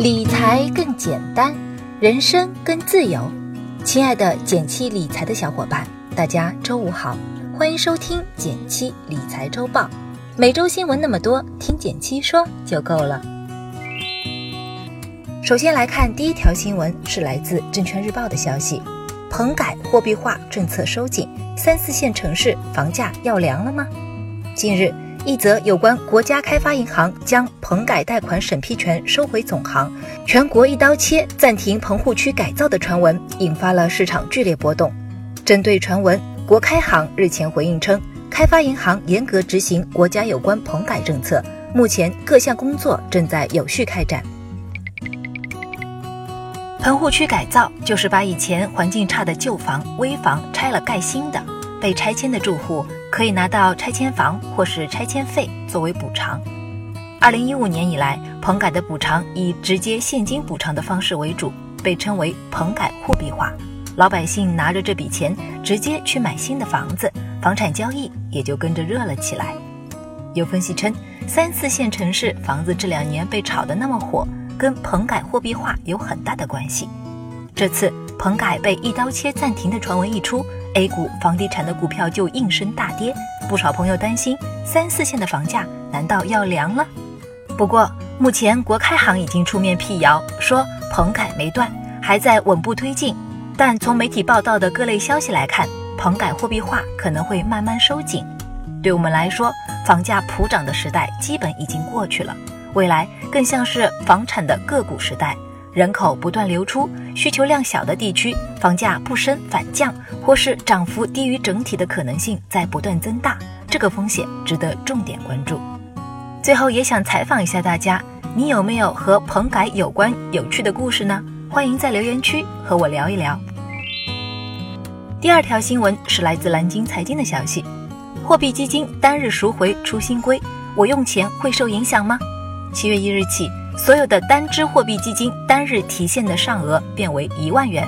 理财更简单，人生更自由。亲爱的减七理财的小伙伴，大家周五好，欢迎收听减七理财周报。每周新闻那么多，听减七说就够了。首先来看第一条新闻，是来自证券日报的消息：棚改货币化政策收紧，三四线城市房价要凉了吗？近日。一则有关国家开发银行将棚改贷款审批权收回总行，全国一刀切暂停棚户区改造的传闻，引发了市场剧烈波动。针对传闻，国开行日前回应称，开发银行严格执行国家有关棚改政策，目前各项工作正在有序开展。棚户区改造就是把以前环境差的旧房、危房拆了盖新的。被拆迁的住户可以拿到拆迁房或是拆迁费作为补偿。二零一五年以来，棚改的补偿以直接现金补偿的方式为主，被称为棚改货币化。老百姓拿着这笔钱直接去买新的房子，房产交易也就跟着热了起来。有分析称，三四线城市房子这两年被炒得那么火，跟棚改货币化有很大的关系。这次棚改被一刀切暂停的传闻一出。A 股房地产的股票就应声大跌，不少朋友担心三四线的房价难道要凉了？不过目前国开行已经出面辟谣，说棚改没断，还在稳步推进。但从媒体报道的各类消息来看，棚改货币化可能会慢慢收紧。对我们来说，房价普涨的时代基本已经过去了，未来更像是房产的个股时代。人口不断流出，需求量小的地区，房价不升反降，或是涨幅低于整体的可能性在不断增大，这个风险值得重点关注。最后也想采访一下大家，你有没有和棚改有关有趣的故事呢？欢迎在留言区和我聊一聊。第二条新闻是来自蓝鲸财经的消息，货币基金单日赎回出新规，我用钱会受影响吗？七月一日起。所有的单只货币基金单日提现的上额变为一万元。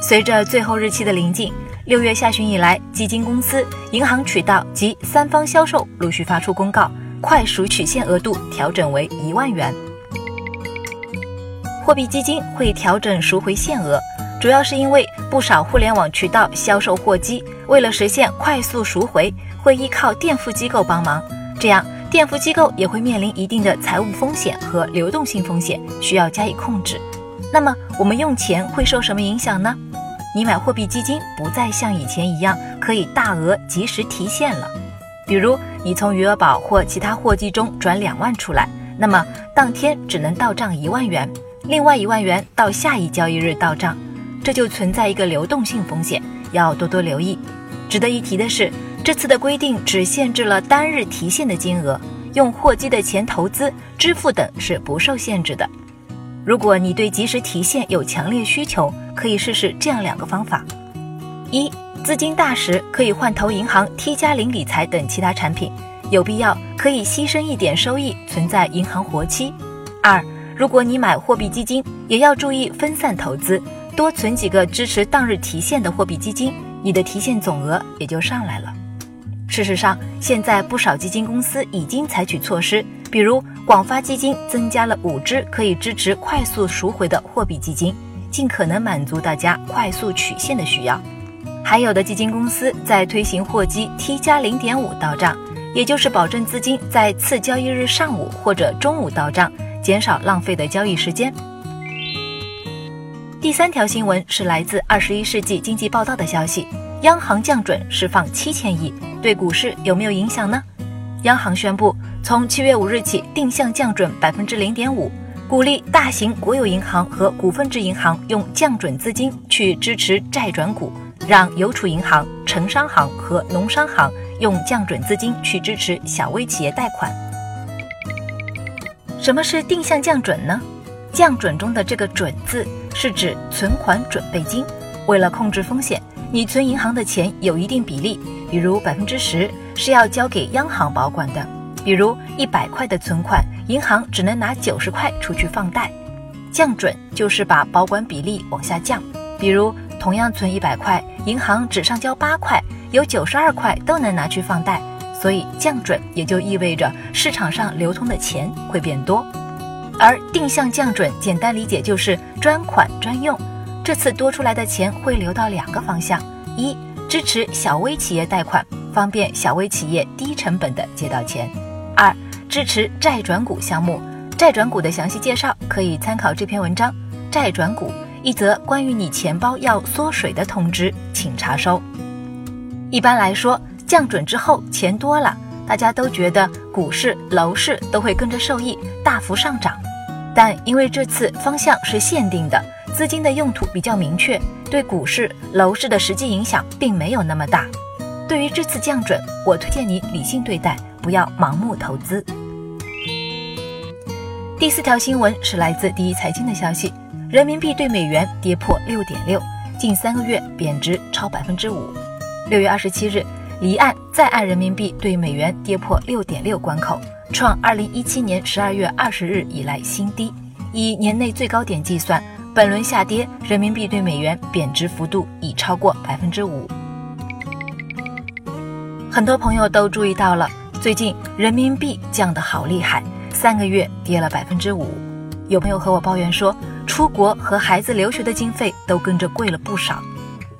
随着最后日期的临近，六月下旬以来，基金公司、银行渠道及三方销售陆续发出公告，快赎取现额度调整为一万元。货币基金会调整赎回限额，主要是因为不少互联网渠道销售货基，为了实现快速赎回，会依靠垫付机构帮忙，这样。垫付机构也会面临一定的财务风险和流动性风险，需要加以控制。那么我们用钱会受什么影响呢？你买货币基金不再像以前一样可以大额及时提现了。比如你从余额宝或其他货基中转两万出来，那么当天只能到账一万元，另外一万元到下一交易日到账，这就存在一个流动性风险，要多多留意。值得一提的是。这次的规定只限制了单日提现的金额，用货基的钱投资、支付等是不受限制的。如果你对及时提现有强烈需求，可以试试这样两个方法：一、资金大时可以换投银行 T 加零理财等其他产品，有必要可以牺牲一点收益存在银行活期；二、如果你买货币基金，也要注意分散投资，多存几个支持当日提现的货币基金，你的提现总额也就上来了。事实上，现在不少基金公司已经采取措施，比如广发基金增加了五只可以支持快速赎回的货币基金，尽可能满足大家快速取现的需要。还有的基金公司在推行货基 T 加零点五到账，也就是保证资金在次交易日上午或者中午到账，减少浪费的交易时间。第三条新闻是来自《二十一世纪经济报道》的消息。央行降准释放七千亿，对股市有没有影响呢？央行宣布，从七月五日起定向降准百分之零点五，鼓励大型国有银行和股份制银行用降准资金去支持债转股，让邮储银行、城商行和农商行用降准资金去支持小微企业贷款。什么是定向降准呢？降准中的这个“准”字是指存款准备金，为了控制风险。你存银行的钱有一定比例，比如百分之十是要交给央行保管的。比如一百块的存款，银行只能拿九十块出去放贷。降准就是把保管比例往下降。比如同样存一百块，银行只上交八块，有九十二块都能拿去放贷。所以降准也就意味着市场上流通的钱会变多。而定向降准，简单理解就是专款专用。这次多出来的钱会流到两个方向：一、支持小微企业贷款，方便小微企业低成本的借到钱；二、支持债转股项目。债转股的详细介绍可以参考这篇文章。债转股，一则关于你钱包要缩水的通知，请查收。一般来说，降准之后钱多了，大家都觉得股市、楼市都会跟着受益，大幅上涨。但因为这次方向是限定的，资金的用途比较明确，对股市、楼市的实际影响并没有那么大。对于这次降准，我推荐你理性对待，不要盲目投资。第四条新闻是来自第一财经的消息：人民币对美元跌破六点六，近三个月贬值超百分之五。六月二十七日，离岸再按人民币对美元跌破六点六关口。创二零一七年十二月二十日以来新低，以年内最高点计算，本轮下跌，人民币对美元贬值幅度已超过百分之五。很多朋友都注意到了，最近人民币降得好厉害，三个月跌了百分之五。有朋友和我抱怨说，出国和孩子留学的经费都跟着贵了不少。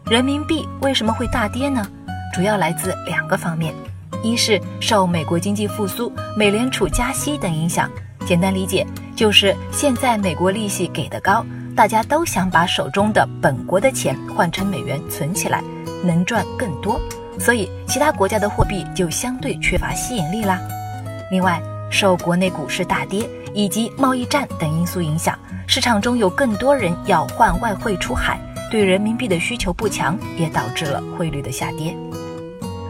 人民币为什么会大跌呢？主要来自两个方面。一是受美国经济复苏、美联储加息等影响，简单理解就是现在美国利息给的高，大家都想把手中的本国的钱换成美元存起来，能赚更多，所以其他国家的货币就相对缺乏吸引力啦。另外，受国内股市大跌以及贸易战等因素影响，市场中有更多人要换外汇出海，对人民币的需求不强，也导致了汇率的下跌。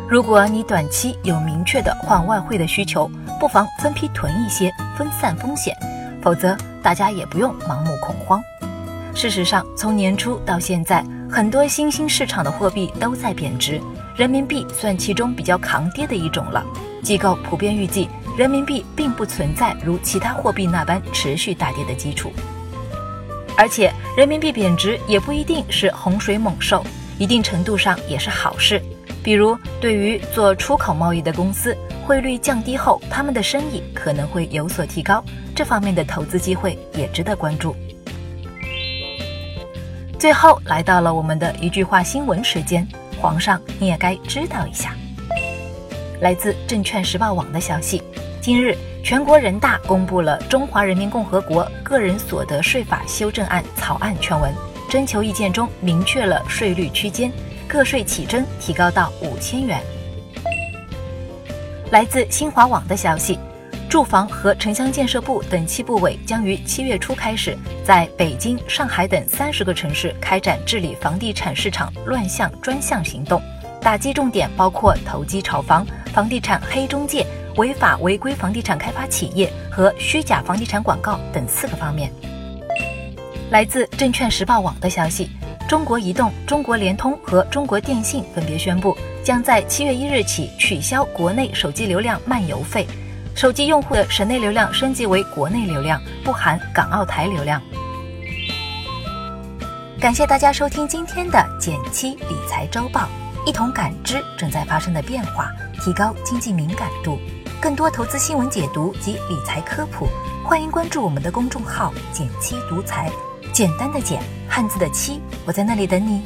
如果你短期有明确的换外汇的需求，不妨分批囤一些，分散风险。否则，大家也不用盲目恐慌。事实上，从年初到现在，很多新兴市场的货币都在贬值，人民币算其中比较抗跌的一种了。机构普遍预计，人民币并不存在如其他货币那般持续大跌的基础。而且，人民币贬值也不一定是洪水猛兽，一定程度上也是好事。比如，对于做出口贸易的公司，汇率降低后，他们的生意可能会有所提高，这方面的投资机会也值得关注。最后来到了我们的一句话新闻时间，皇上你也该知道一下。来自证券时报网的消息，今日全国人大公布了《中华人民共和国个人所得税法修正案》草案全文，征求意见中明确了税率区间。个税起征提高到五千元。来自新华网的消息，住房和城乡建设部等七部委将于七月初开始，在北京、上海等三十个城市开展治理房地产市场乱象专项行动，打击重点包括投机炒房、房地产黑中介、违法违规房地产开发企业和虚假房地产广告等四个方面。来自证券时报网的消息。中国移动、中国联通和中国电信分别宣布，将在七月一日起取消国内手机流量漫游费，手机用户的省内流量升级为国内流量，不含港澳台流量。感谢大家收听今天的减七理财周报，一同感知正在发生的变化，提高经济敏感度。更多投资新闻解读及理财科普，欢迎关注我们的公众号“减七独裁”。简单的简，汉字的七，我在那里等你。